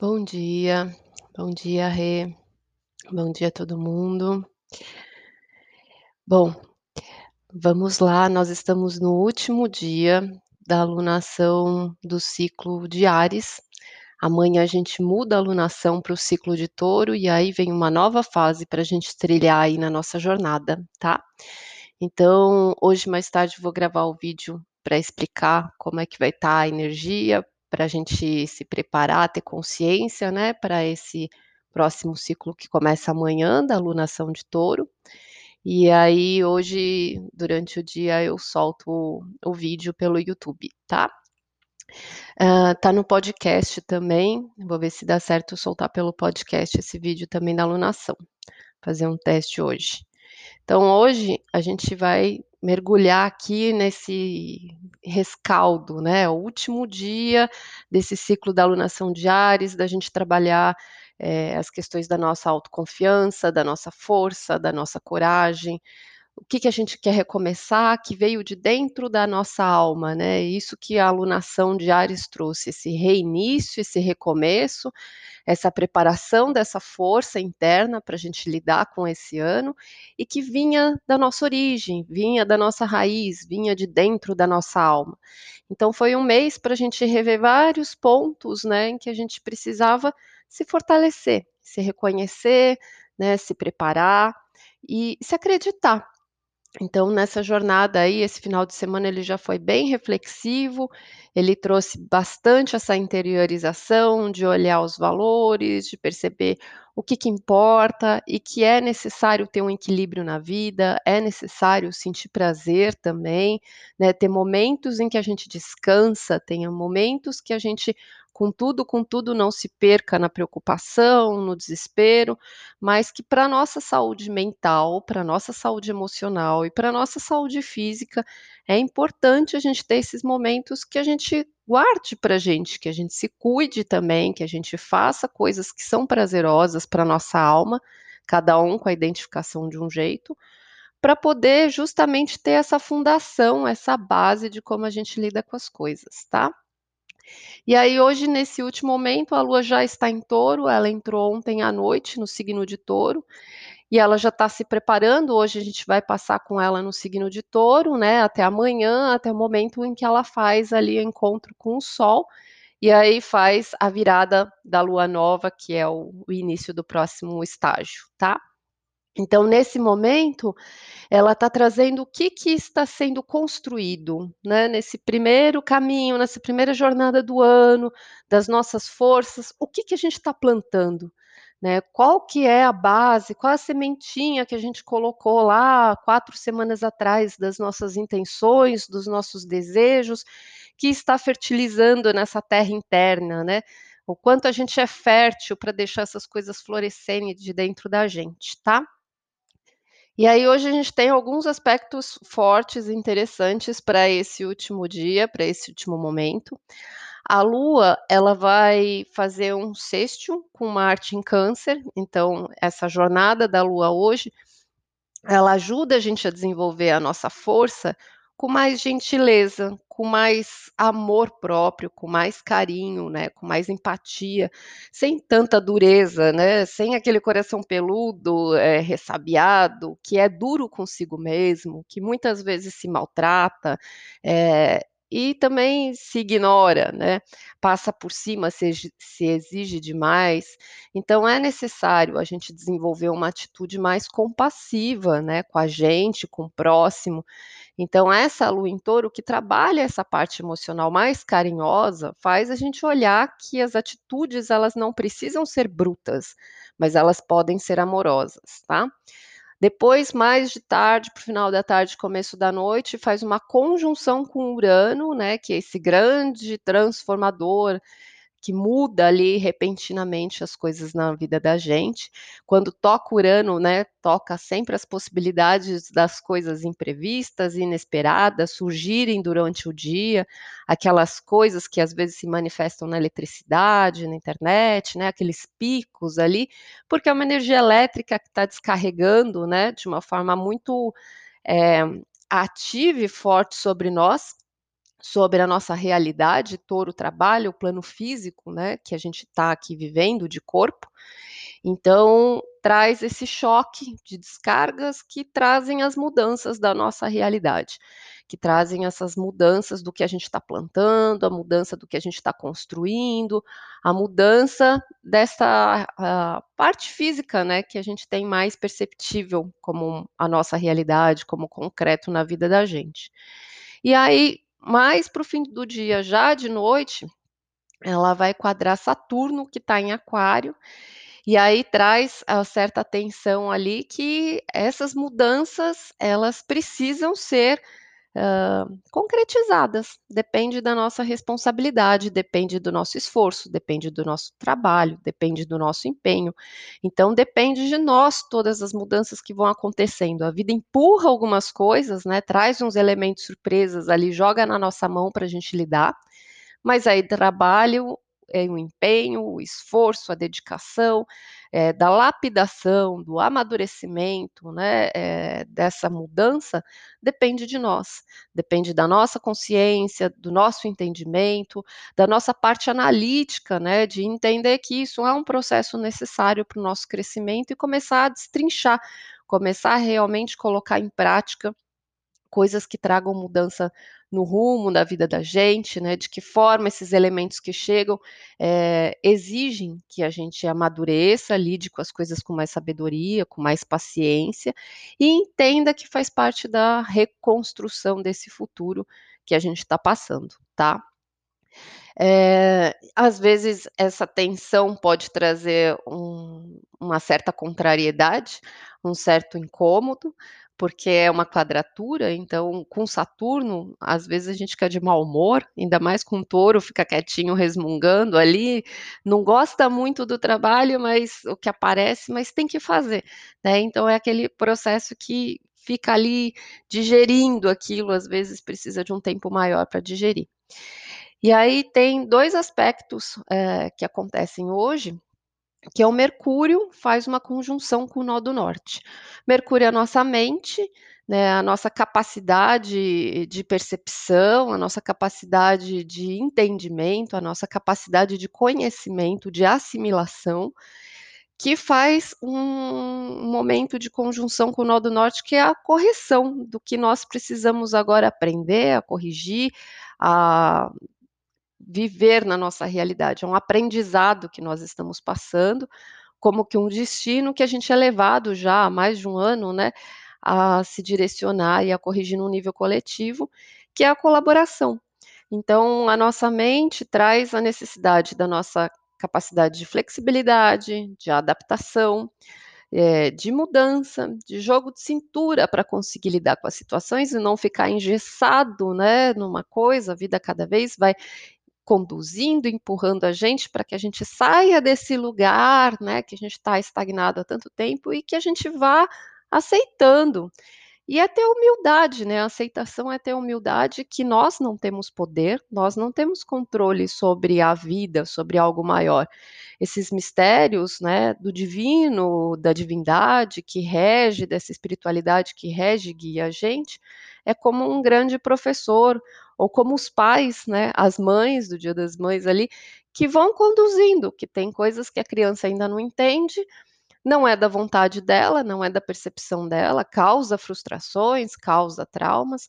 Bom dia, bom dia Rê, bom dia todo mundo. Bom, vamos lá, nós estamos no último dia da alunação do ciclo de Áries. Amanhã a gente muda a alunação para o ciclo de Touro e aí vem uma nova fase para a gente trilhar aí na nossa jornada, tá? Então, hoje mais tarde vou gravar o vídeo para explicar como é que vai estar a energia para a gente se preparar, ter consciência, né, para esse próximo ciclo que começa amanhã, da alunação de touro. E aí, hoje, durante o dia, eu solto o, o vídeo pelo YouTube, tá? Uh, tá no podcast também, vou ver se dá certo soltar pelo podcast esse vídeo também da alunação. Fazer um teste hoje. Então, hoje a gente vai mergulhar aqui nesse rescaldo, né? O último dia desse ciclo da alunação de Ares, da gente trabalhar é, as questões da nossa autoconfiança, da nossa força, da nossa coragem, o que, que a gente quer recomeçar, que veio de dentro da nossa alma, né? Isso que a alunação de Ares trouxe, esse reinício, esse recomeço, essa preparação dessa força interna para a gente lidar com esse ano e que vinha da nossa origem, vinha da nossa raiz, vinha de dentro da nossa alma. Então foi um mês para a gente rever vários pontos, né, em que a gente precisava se fortalecer, se reconhecer, né, se preparar e se acreditar então, nessa jornada aí, esse final de semana ele já foi bem reflexivo, ele trouxe bastante essa interiorização de olhar os valores, de perceber o que, que importa e que é necessário ter um equilíbrio na vida, é necessário sentir prazer também, né, ter momentos em que a gente descansa, tenha momentos que a gente contudo, contudo, não se perca na preocupação, no desespero, mas que para nossa saúde mental, para nossa saúde emocional e para nossa saúde física, é importante a gente ter esses momentos que a gente guarde para a gente, que a gente se cuide também, que a gente faça coisas que são prazerosas para nossa alma, cada um com a identificação de um jeito, para poder justamente ter essa fundação, essa base de como a gente lida com as coisas, tá? E aí, hoje, nesse último momento, a Lua já está em touro, ela entrou ontem à noite no signo de touro, e ela já está se preparando. Hoje a gente vai passar com ela no signo de touro, né? Até amanhã, até o momento em que ela faz ali o encontro com o Sol, e aí faz a virada da lua nova, que é o, o início do próximo estágio, tá? Então, nesse momento, ela está trazendo o que, que está sendo construído, né, nesse primeiro caminho, nessa primeira jornada do ano, das nossas forças, o que, que a gente está plantando, né, qual que é a base, qual a sementinha que a gente colocou lá quatro semanas atrás das nossas intenções, dos nossos desejos, que está fertilizando nessa terra interna, né, o quanto a gente é fértil para deixar essas coisas florescerem de dentro da gente, tá? E aí hoje a gente tem alguns aspectos fortes e interessantes para esse último dia, para esse último momento. A Lua, ela vai fazer um sexto com Marte em Câncer, então essa jornada da Lua hoje, ela ajuda a gente a desenvolver a nossa força com mais gentileza, com mais amor próprio, com mais carinho, né, com mais empatia, sem tanta dureza, né, sem aquele coração peludo, é, ressabiado, que é duro consigo mesmo, que muitas vezes se maltrata, é, e também se ignora, né? Passa por cima, se, se, exige demais. Então é necessário a gente desenvolver uma atitude mais compassiva, né, com a gente, com o próximo. Então essa lua em touro que trabalha essa parte emocional mais carinhosa, faz a gente olhar que as atitudes elas não precisam ser brutas, mas elas podem ser amorosas, tá? Depois, mais de tarde, para o final da tarde, começo da noite, faz uma conjunção com Urano, né, que é esse grande transformador que muda ali repentinamente as coisas na vida da gente. Quando toca Urano, né, toca sempre as possibilidades das coisas imprevistas, inesperadas, surgirem durante o dia, aquelas coisas que às vezes se manifestam na eletricidade, na internet, né, aqueles picos ali, porque é uma energia elétrica que está descarregando, né, de uma forma muito é, ativa e forte sobre nós sobre a nossa realidade, touro trabalha, o plano físico, né, que a gente está aqui vivendo de corpo. Então, traz esse choque de descargas que trazem as mudanças da nossa realidade, que trazem essas mudanças do que a gente está plantando, a mudança do que a gente está construindo, a mudança dessa parte física, né, que a gente tem mais perceptível como a nossa realidade, como concreto na vida da gente. E aí, mais para o fim do dia, já de noite, ela vai quadrar Saturno, que está em Aquário, e aí traz a certa atenção ali que essas mudanças, elas precisam ser, concretizadas. Depende da nossa responsabilidade, depende do nosso esforço, depende do nosso trabalho, depende do nosso empenho. Então depende de nós todas as mudanças que vão acontecendo. A vida empurra algumas coisas, né, traz uns elementos surpresas ali, joga na nossa mão para a gente lidar, mas aí trabalho, é o empenho, o esforço, a dedicação, eh, da lapidação, do amadurecimento, né, eh, dessa mudança, depende de nós. Depende da nossa consciência, do nosso entendimento, da nossa parte analítica, né, de entender que isso é um processo necessário para o nosso crescimento e começar a destrinchar, começar a realmente colocar em prática coisas que tragam mudança no rumo da vida da gente, né, de que forma esses elementos que chegam, eh, exigem que a gente amadureça, lide com as coisas com mais sabedoria, com mais paciência, e entenda que faz parte da reconstrução desse futuro que a gente está passando, tá? Eh, às vezes essa tensão pode trazer um uma certa contrariedade, um certo incômodo, porque é uma quadratura, então com Saturno, às vezes a gente fica de mau humor, ainda mais com touro, fica quietinho resmungando ali, não gosta muito do trabalho, mas o que aparece, mas tem que fazer, né, então é aquele processo que fica ali digerindo aquilo, às vezes precisa de um tempo maior para digerir. E aí tem 2 aspectos, eh, que acontecem hoje, que é o Mercúrio faz uma conjunção com o nó do norte. Mercúrio é a nossa mente, né, a nossa capacidade de percepção, a nossa capacidade de entendimento, a nossa capacidade de conhecimento, de assimilação, que faz um momento de conjunção com o nó do norte, que é a correção do que nós precisamos agora aprender, a corrigir, a viver na nossa realidade, é um aprendizado que nós estamos passando, como que um destino que a gente é levado já há mais de um ano, né, a se direcionar e a corrigir num nível coletivo, que é a colaboração. Então, a nossa mente traz a necessidade da nossa capacidade de flexibilidade, de adaptação, eh, de mudança, de jogo de cintura para conseguir lidar com as situações e não ficar engessado, né, numa coisa, a vida cada vez vai conduzindo, empurrando a gente para que a gente saia desse lugar, né, que a gente está estagnado há tanto tempo e que a gente vá aceitando. E é ter humildade, né, a aceitação é ter humildade que nós não temos poder, nós não temos controle sobre a vida, sobre algo maior. Esses mistérios, né, do divino, da divindade que rege, dessa espiritualidade que rege e guia a gente, é como um grande professor, ou como os pais, né, as mães do Dia das Mães ali, que vão conduzindo, que tem coisas que a criança ainda não entende, não é da vontade dela, não é da percepção dela, causa frustrações, causa traumas,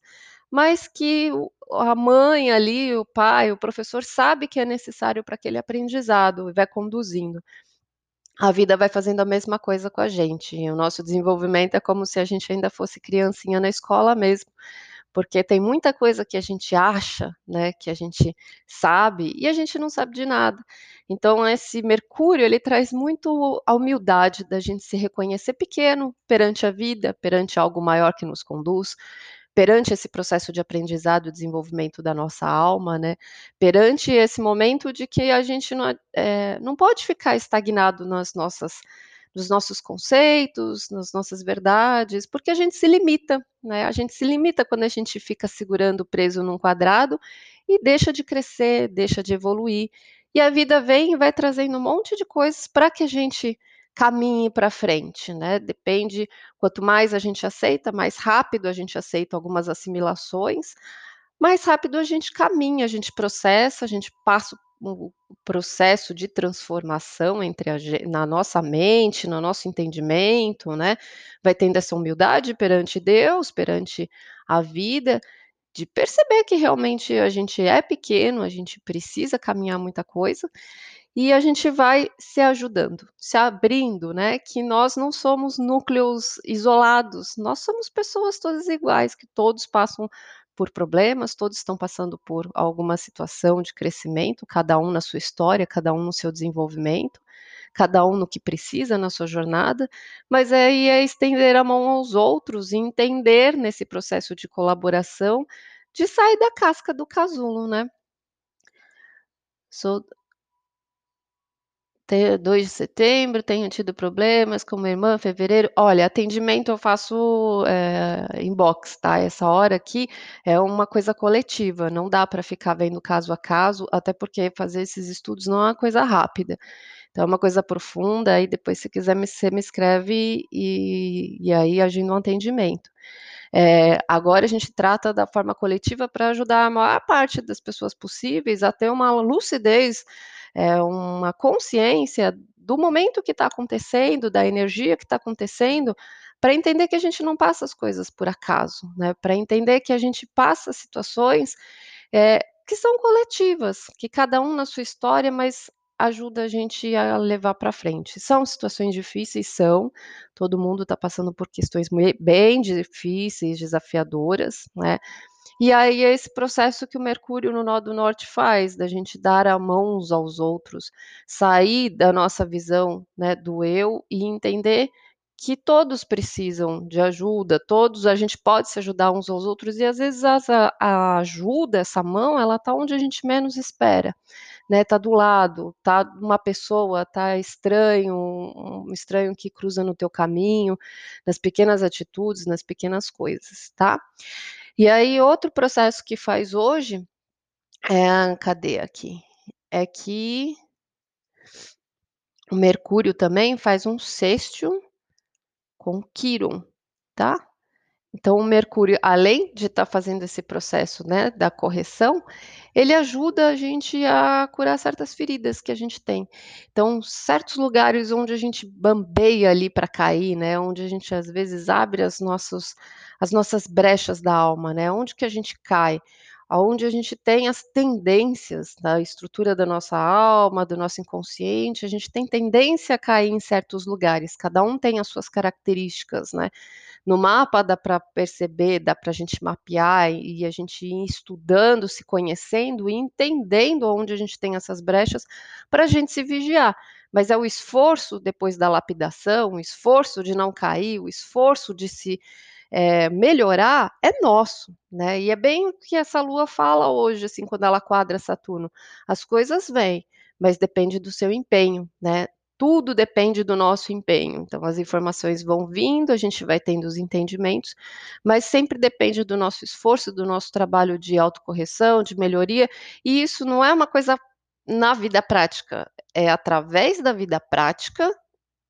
mas que a mãe ali, o pai, o professor sabe que é necessário para aquele aprendizado e vai conduzindo. A vida vai fazendo a mesma coisa com a gente, o nosso desenvolvimento é como se a gente ainda fosse criancinha na escola mesmo, porque tem muita coisa que a gente acha, né, que a gente sabe, e a gente não sabe de nada. Então esse Mercúrio, ele traz muito a humildade da gente se reconhecer pequeno perante a vida, perante algo maior que nos conduz, perante esse processo de aprendizado e desenvolvimento da nossa alma, né, perante esse momento de que a gente não, eh, não pode ficar estagnado nas nossas nos nossos conceitos, nas nossas verdades, porque a gente se limita, né, a gente se limita quando a gente fica segurando preso num quadrado e deixa de crescer, deixa de evoluir. E a vida vem e vai trazendo um monte de coisas para que a gente caminhe para frente, né, depende quanto mais a gente aceita, mais rápido a gente aceita algumas assimilações, mais rápido a gente caminha, a gente processa, a gente passa o processo de transformação entre a na nossa mente, no nosso entendimento, né, vai tendo essa humildade perante Deus, perante a vida, de perceber que realmente a gente é pequeno, a gente precisa caminhar muita coisa, e a gente vai se ajudando, se abrindo, né, que nós não somos núcleos isolados, nós somos pessoas todas iguais, que todos passam por problemas, todos estão passando por alguma situação de crescimento, cada um na sua história, cada um no seu desenvolvimento, cada um no que precisa na sua jornada, mas aí é estender a mão aos outros e entender nesse processo de colaboração, de sair da casca do casulo, né. Sou 2 de setembro, tenho tido problemas com minha irmã, fevereiro olha, atendimento eu faço, eh, inbox, tá, essa hora aqui é uma coisa coletiva, não dá para ficar vendo caso a caso, até porque fazer esses estudos não é uma coisa rápida. Então é uma coisa profunda, aí depois se quiser você me escreve e e aí agenda um atendimento. Eh, agora a gente trata da forma coletiva para ajudar a maior parte das pessoas possíveis a ter uma lucidez, eh, uma consciência do momento que está acontecendo, da energia que está acontecendo, para entender que a gente não passa as coisas por acaso, né, para entender que a gente passa situações, eh, que são coletivas, que cada um na sua história, mas ajuda a gente a levar para frente. São situações difíceis? São, todo mundo está passando por questões bem difíceis, desafiadoras, né, e aí é esse processo que o Mercúrio no nó do norte faz, da gente dar a mão uns aos outros, sair da nossa visão, né, do eu e entender que todos precisam de ajuda, todos a gente pode se ajudar uns aos outros e às vezes a ajuda, essa mão, ela está onde a gente menos espera, né, está do lado, está uma pessoa, está estranho, um estranho que cruza no teu caminho, nas pequenas atitudes, nas pequenas coisas, tá. E aí outro processo que faz hoje, é cadê aqui? É que o Mercúrio também faz um sextil com Quiron, tá. Então o Mercúrio, além de estar fazendo esse processo, né, da correção, ele ajuda a gente a curar certas feridas que a gente tem. Então certos lugares onde a gente bambeia ali para cair, né, onde a gente às vezes abre as nossos as nossas brechas da alma, né, onde que a gente cai, aonde a gente tem as tendências da estrutura da nossa alma, do nosso inconsciente, a gente tem tendência a cair em certos lugares, cada um tem as suas características, né. No mapa dá para perceber, dá para a gente mapear e a gente ir estudando, se conhecendo e entendendo aonde a gente tem essas brechas, para a gente se vigiar. Mas é o esforço depois da lapidação, o esforço de não cair, o esforço de se, eh, melhorar, é nosso, né, e é bem o que essa lua fala hoje, assim, quando ela quadra Saturno, as coisas vêm, mas depende do seu empenho, né, tudo depende do nosso empenho, então as informações vão vindo, a gente vai tendo os entendimentos, mas sempre depende do nosso esforço, do nosso trabalho de autocorreção, de melhoria, e isso não é uma coisa na vida prática, é através da vida prática,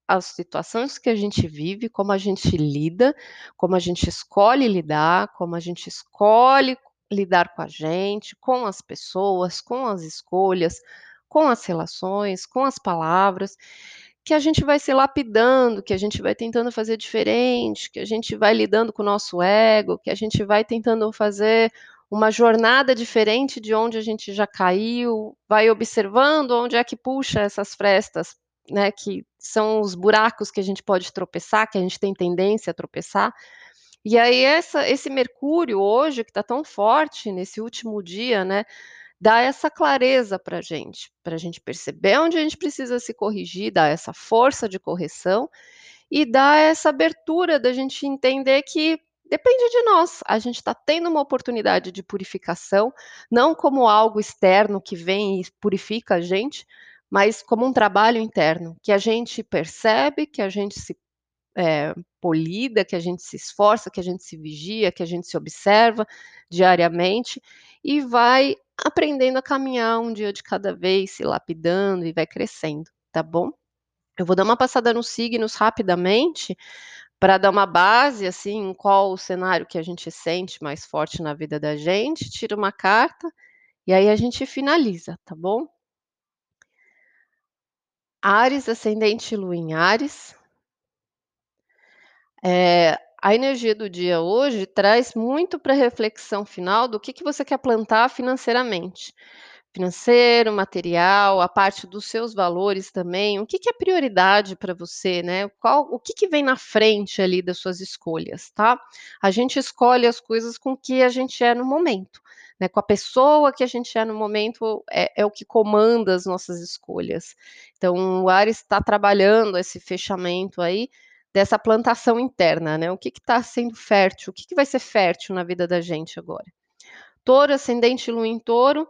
as situações que a gente vive, como a gente lida, como a gente escolhe lidar, como a gente escolhe lidar com a gente, com as pessoas, com as escolhas, com as relações, com as palavras, que a gente vai se lapidando, que a gente vai tentando fazer diferente, que a gente vai lidando com o nosso ego, que a gente vai tentando fazer uma jornada diferente de onde a gente já caiu, vai observando onde é que puxa essas frestas, né, que são os buracos que a gente pode tropeçar, que a gente tem tendência a tropeçar. E aí essa esse Mercúrio hoje que está tão forte nesse último dia, né, dá essa clareza para gente, para gente perceber onde a gente precisa se corrigir, dar essa força de correção, e dar essa abertura da gente entender que depende de nós, a gente está tendo uma oportunidade de purificação, não como algo externo que vem e purifica a gente, mas como um trabalho interno, que a gente percebe, que a gente se, eh, polida, que a gente se esforça, que a gente se vigia, que a gente se observa diariamente, e vai aprendendo a caminhar um dia de cada vez, se lapidando e vai crescendo, tá bom. Eu vou dar uma passada nos signos rapidamente, Pra dar uma base, assim, em qual o cenário que a gente sente mais forte na vida da gente, tira uma carta, e aí a gente finaliza, tá bom? Áries, ascendente Lua em Áries. Eh, a energia do dia hoje traz muito pra reflexão final do que que você quer plantar financeiramente. Financeiro, material, a parte dos seus valores também, o que que é prioridade pra você, né, qual o que que vem na frente ali das suas escolhas, tá. A gente escolhe as coisas com que a gente é no momento, né, com a pessoa que a gente é no momento, é é o que comanda as nossas escolhas. Então o Áries tá trabalhando esse fechamento aí, dessa plantação interna, né, o que que tá sendo fértil, o que que vai ser fértil na vida da gente agora. Touro, ascendente Lua em Touro,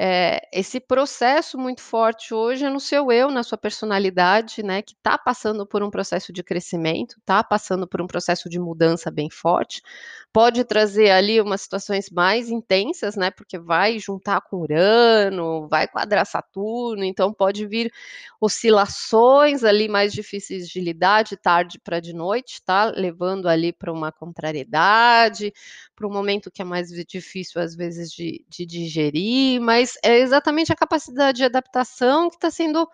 eh, esse processo muito forte hoje é no seu eu, na sua personalidade, né, que tá passando por um processo de crescimento, tá passando por um processo de mudança bem forte. Pode trazer ali umas situações mais intensas, né, porque vai juntar com Urano, vai quadrar Saturno, então pode vir oscilações ali mais difíceis de lidar de tarde pra de noite, tá, levando ali pra uma contrariedade, pra um momento que é mais difícil às vezes de de digerir, mas é exatamente a capacidade de adaptação que tá sendo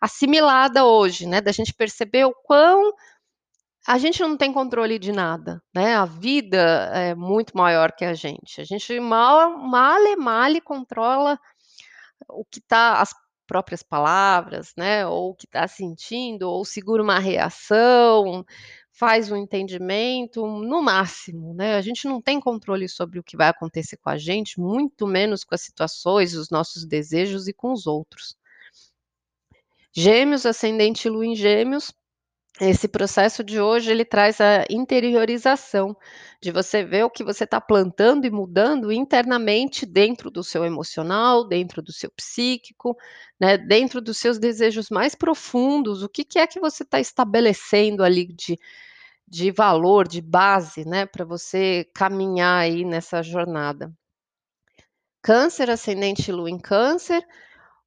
assimilada hoje, né, da gente perceber o quão a gente não tem controle de nada, né, a vida é muito maior que a gente, a gente mal male male controla o que tá as próprias palavras, né, ou o que tá sentindo, ou segura uma reação, faz um entendimento, no máximo, né, a gente não tem controle sobre o que vai acontecer com a gente, muito menos com as situações, os nossos desejos e com os outros. Gêmeos, ascendente Lua em Gêmeos, esse processo de hoje ele traz a interiorização, de você ver o que você tá plantando e mudando internamente dentro do seu emocional, dentro do seu psíquico, né, dentro dos seus desejos mais profundos, o que que é que você tá estabelecendo ali de de valor, de base, né, pra você caminhar aí nessa jornada. Câncer, ascendente Lua em Câncer,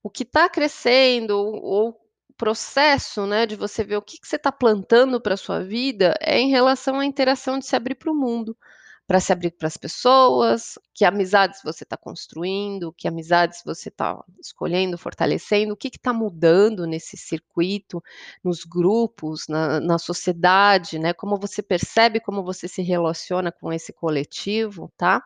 o que tá crescendo ou processo, né, de você ver o que que você tá plantando pra sua vida, é em relação à interação de se abrir para o mundo, pra se abrir para as pessoas, que amizades você tá construindo, que amizades você tá escolhendo, fortalecendo, o que que tá mudando nesse circuito, nos grupos, na na sociedade, né, como você percebe, como você se relaciona com esse coletivo, tá.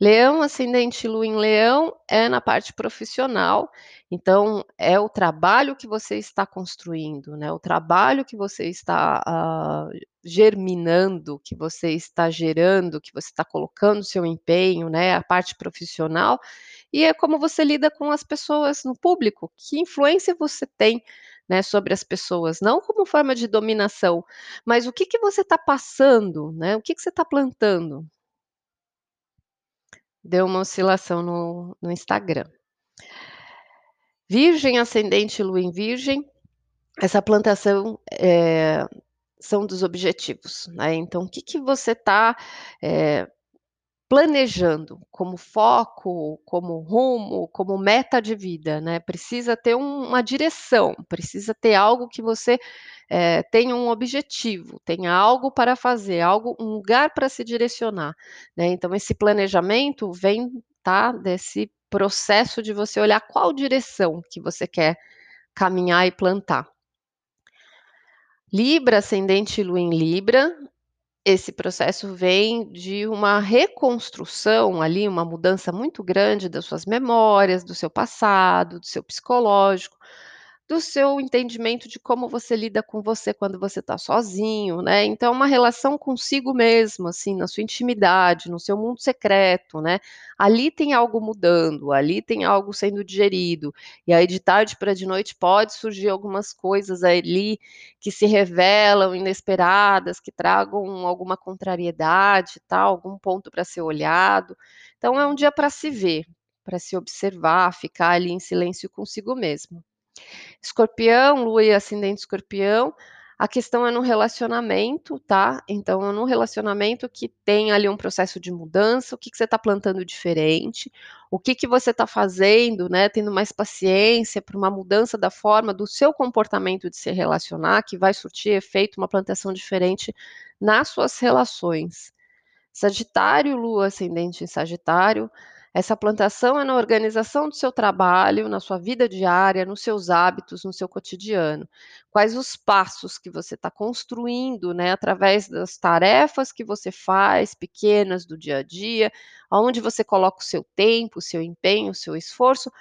Leão, ascendente Lua em Leão, é na parte profissional, então é o trabalho que você está construindo, né, o trabalho que você está, ah, germinando, que você está gerando, que você tá colocando seu empenho, né, a parte profissional, e é como você lida com as pessoas no público, que influência você tem, né, sobre as pessoas, não como forma de dominação, mas o que que você tá passando, né, o que que você tá plantando. Deu uma oscilação no no Instagram. Virgem, ascendente Lua em Virgem, essa plantação, eh, são dos objetivos, né, então o que que você tá, eh, planejando como foco, como rumo, como meta de vida, né, precisa ter um uma direção, precisa ter algo que você, eh, tenha um objetivo, tenha algo para fazer, algo um lugar pra se direcionar, né, então esse planejamento vem, tá, desse processo de você olhar qual direção que você quer caminhar e plantar. Libra, ascendente Lua em Libra, esse processo vem de uma reconstrução ali, uma mudança muito grande das suas memórias, do seu passado, do seu psicológico, do seu entendimento de como você lida com você quando você tá sozinho, né, então uma relação consigo mesmo, assim, na sua intimidade, no seu mundo secreto, né, ali tem algo mudando, ali tem algo sendo digerido, e aí de tarde pra de noite pode surgir algumas coisas ali, que se revelam inesperadas, que tragam alguma contrariedade, tal, algum ponto pra ser olhado, então é um dia pra se ver, pra se observar, ficar ali em silêncio consigo mesmo. Escorpião, Lua e ascendente Escorpião, A questão é no relacionamento, tá? Então, num relacionamento que tem ali um processo de mudança, o que, que você está plantando diferente, o que, que você está fazendo, né? Tendo mais paciência para uma mudança da forma do seu comportamento de se relacionar, que vai surtir efeito, uma plantação diferente nas suas relações. Sagitário, Lua ascendente em Sagitário, essa plantação é na organização do seu trabalho, na sua vida diária, nos seus hábitos, no seu cotidiano. Quais os passos que você está construindo, né, através das tarefas que você faz, pequenas do dia a dia, aonde você coloca o seu tempo, o seu empenho, o seu esforço,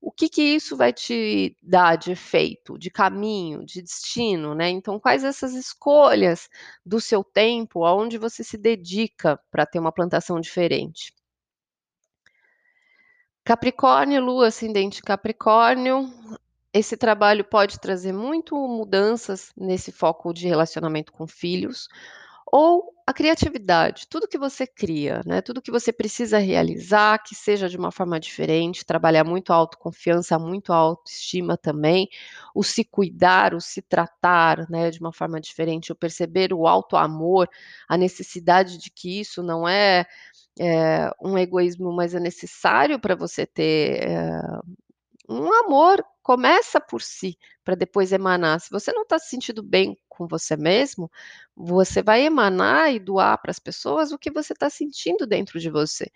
o que, que isso vai te dar de efeito, de caminho, de destino, né? Então, quais essas escolhas do seu tempo, aonde você se dedica para ter uma plantação diferente? Capricórnio, Lua ascendente Capricórnio, esse trabalho pode trazer muito mudanças nesse foco de relacionamento com filhos, ou a criatividade, tudo que você cria, né? Tudo que você precisa realizar, que seja de uma forma diferente, trabalhar muito a autoconfiança, muito a autoestima também, o se cuidar, o se tratar, né, de uma forma diferente, o perceber o alto amor, a necessidade de que isso não é é, um egoísmo, mas é necessário para você ter é, um amor. Começa por si, para depois emanar. Se você não está se sentindo bem com você mesmo, você vai emanar e doar para as pessoas o que você está sentindo dentro de você.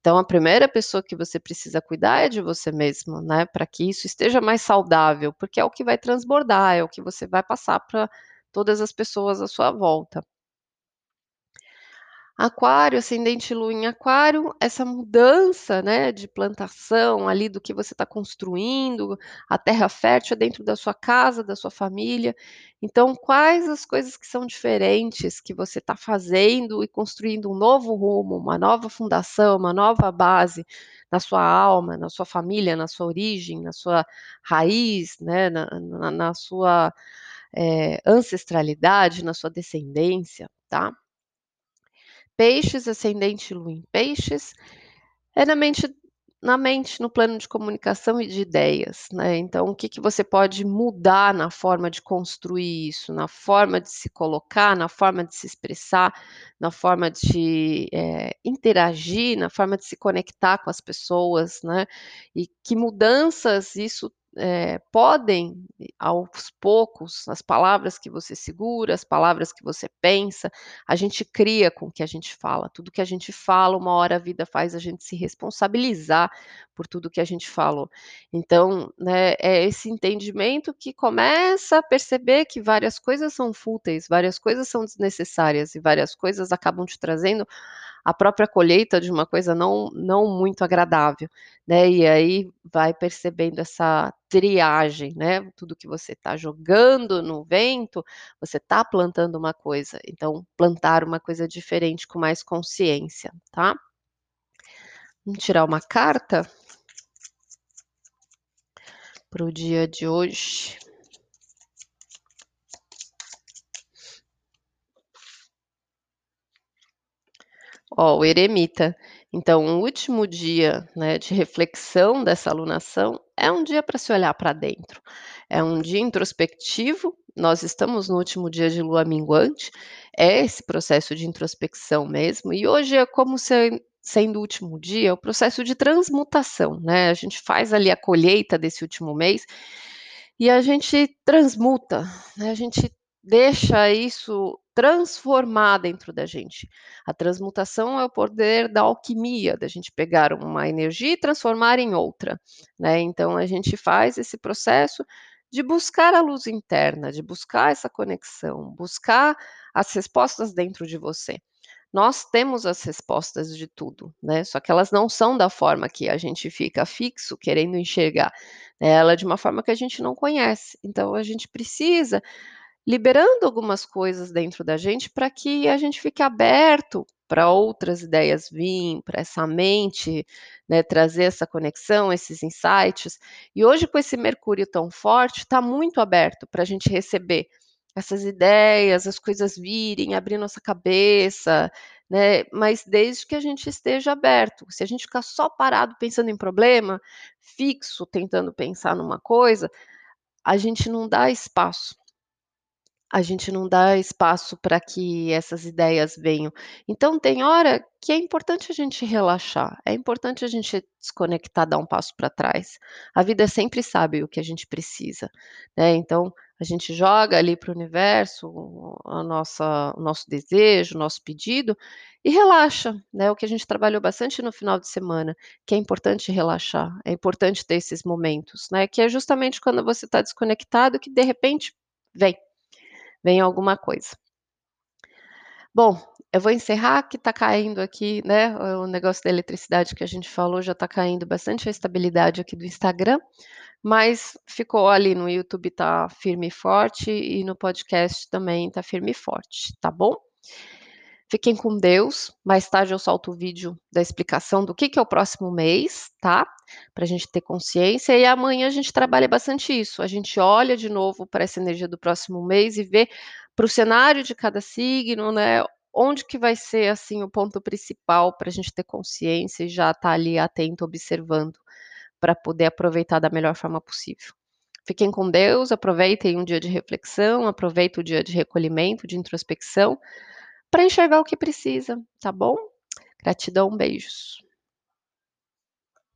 Então, a primeira pessoa que você precisa cuidar é de você mesmo, né? Para que isso esteja mais saudável, porque é o que vai transbordar, é o que você vai passar para todas as pessoas à sua volta. Aquário, ascendente lua em aquário, essa mudança, né, de plantação ali do que você está construindo, a terra fértil dentro da sua casa, da sua família. Então, quais as coisas que são diferentes que você está fazendo e construindo um novo rumo, uma nova fundação, uma nova base na sua alma, na sua família, na sua origem, na sua raiz, né, na, na, na sua é, ancestralidade, na sua descendência, tá? Peixes, ascendente lua em peixes, é na mente, na mente, no plano de comunicação e de ideias, né? Então, o que, que você pode mudar na forma de construir isso, na forma de se colocar, na forma de se expressar, na forma de é, interagir, na forma de se conectar com as pessoas, né? E que mudanças isso é, podem, aos poucos, as palavras que você segura, as palavras que você pensa, a gente cria com o que a gente fala. Tudo que a gente fala, uma hora a vida faz a gente se responsabilizar por tudo que a gente falou. Então, né, é esse entendimento que começa a perceber que várias coisas são fúteis, várias coisas são desnecessárias e várias coisas acabam te trazendo a própria colheita de uma coisa não, não muito agradável, né? E aí vai percebendo essa triagem, né? Tudo que você está jogando no vento, você está plantando uma coisa. Então, plantar uma coisa diferente com mais consciência, tá? Vamos tirar uma carta para o dia de hoje. Ó, o eremita. Então, o último dia, né, de reflexão dessa alunação é um dia para se olhar para dentro. É um dia introspectivo. Nós estamos no último dia de lua minguante. É esse processo de introspecção mesmo. E hoje é como se sendo o último dia, o processo de transmutação, né? A gente faz ali a colheita desse último mês e a gente transmuta, né? A gente deixa isso transformar dentro da gente. A transmutação é o poder da alquimia, da gente pegar uma energia e transformar em outra, né? Então a gente faz esse processo de buscar a luz interna, de buscar essa conexão, buscar as respostas dentro de você. Nós temos as respostas de tudo, né? Só que elas não são da forma que a gente fica fixo querendo enxergar. Né? Ela é de uma forma que a gente não conhece. Então a gente precisa liberando algumas coisas dentro da gente para que a gente fique aberto para outras ideias vir, para essa mente, né, trazer essa conexão, esses insights. E hoje, com esse Mercúrio tão forte, está muito aberto para a gente receber essas ideias, as coisas virem, abrir nossa cabeça, né? Mas desde que a gente esteja aberto. Se a gente ficar só parado pensando em problema, fixo, tentando pensar numa coisa, a gente não dá espaço A gente não dá espaço para que essas ideias venham. Então tem hora que é importante a gente relaxar, é importante a gente desconectar, dar um passo para trás. A vida sempre sabe o que a gente precisa, né, então a gente joga ali para o universo a nossa o nosso desejo, o nosso pedido e relaxa, né, o que a gente trabalhou bastante no final de semana, que é importante relaxar, é importante ter esses momentos, né, que é justamente quando você está desconectado que de repente vem. Vem alguma coisa. Bom, eu vou encerrar que está caindo aqui, né, o negócio da eletricidade que a gente falou já está caindo bastante a estabilidade aqui do Instagram, mas ficou ali no YouTube tá firme e forte e no podcast também tá firme e forte, tá bom? Fiquem com Deus, mais tarde eu solto o vídeo da explicação do que que é o próximo mês, tá? Pra gente ter consciência. E amanhã a gente trabalha bastante isso, a gente olha de novo para essa energia do próximo mês e vê para o cenário de cada signo, né, onde que vai ser, assim, o ponto principal pra gente ter consciência e já estar ali atento observando, para poder aproveitar da melhor forma possível. Fiquem com Deus, aproveitem um dia de reflexão, aproveita o dia de recolhimento, de introspecção, para enxergar o que precisa, tá bom? Gratidão, beijos.